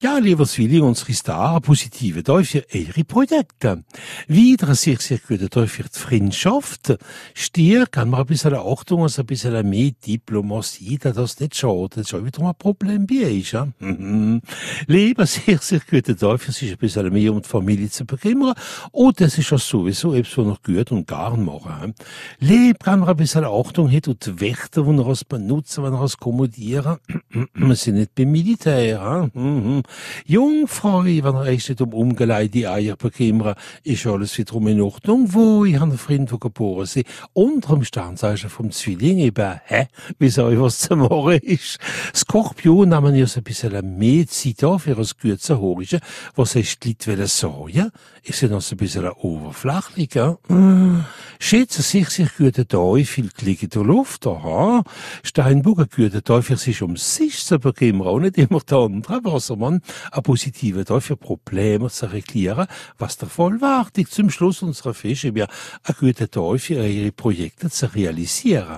Ja, lieber Zwilling, unsere Star positive für eure Projekte. Wieder sehr, sehr gut da für die Freundschaft. Stier kann man ein bisschen Achtung, also ein bisschen mehr Diplomatie, da das nicht schadet. Ist auch wieder ein Problem bei euch, ja. Mhm. Lieber sehr, sehr gut da für sich ein bisschen mehr um die Familie zu bekümmern. Und das ist ja sowieso was noch gut und gar machen. Leb kann man ein bisschen Achtung hat und die Wächter, die was benutzen, wenn er was kommodieren. Wir sind nicht beim Militär, ja. Jungfrau, wenn er echt nicht um umgeleitete Eier bekümmern, ist alles wiederum in Ordnung. Wo ich habe einen Freund, der geboren ist, unter dem Sternzeichen vom Zwilling eben, hä, wie soll ich was zu machen ist. Skorpion nehmen ja so ein bisschen mehr Zeit an für das gute Horischen. Was die Leute sagen? Ist ja noch so ein bisschen oberflächlich, ja? Schätze sich, sich gute Teufel liegen der Luft, aha. Steinbock, ein guter Teufel sich um sich zu bekümmern, auch nicht immer der andere Wassermann ein positiver für Probleme zu erklären, was der Vollwartig zum Schluss unserer Fische mir ein guter für ihre Projekte zu realisieren.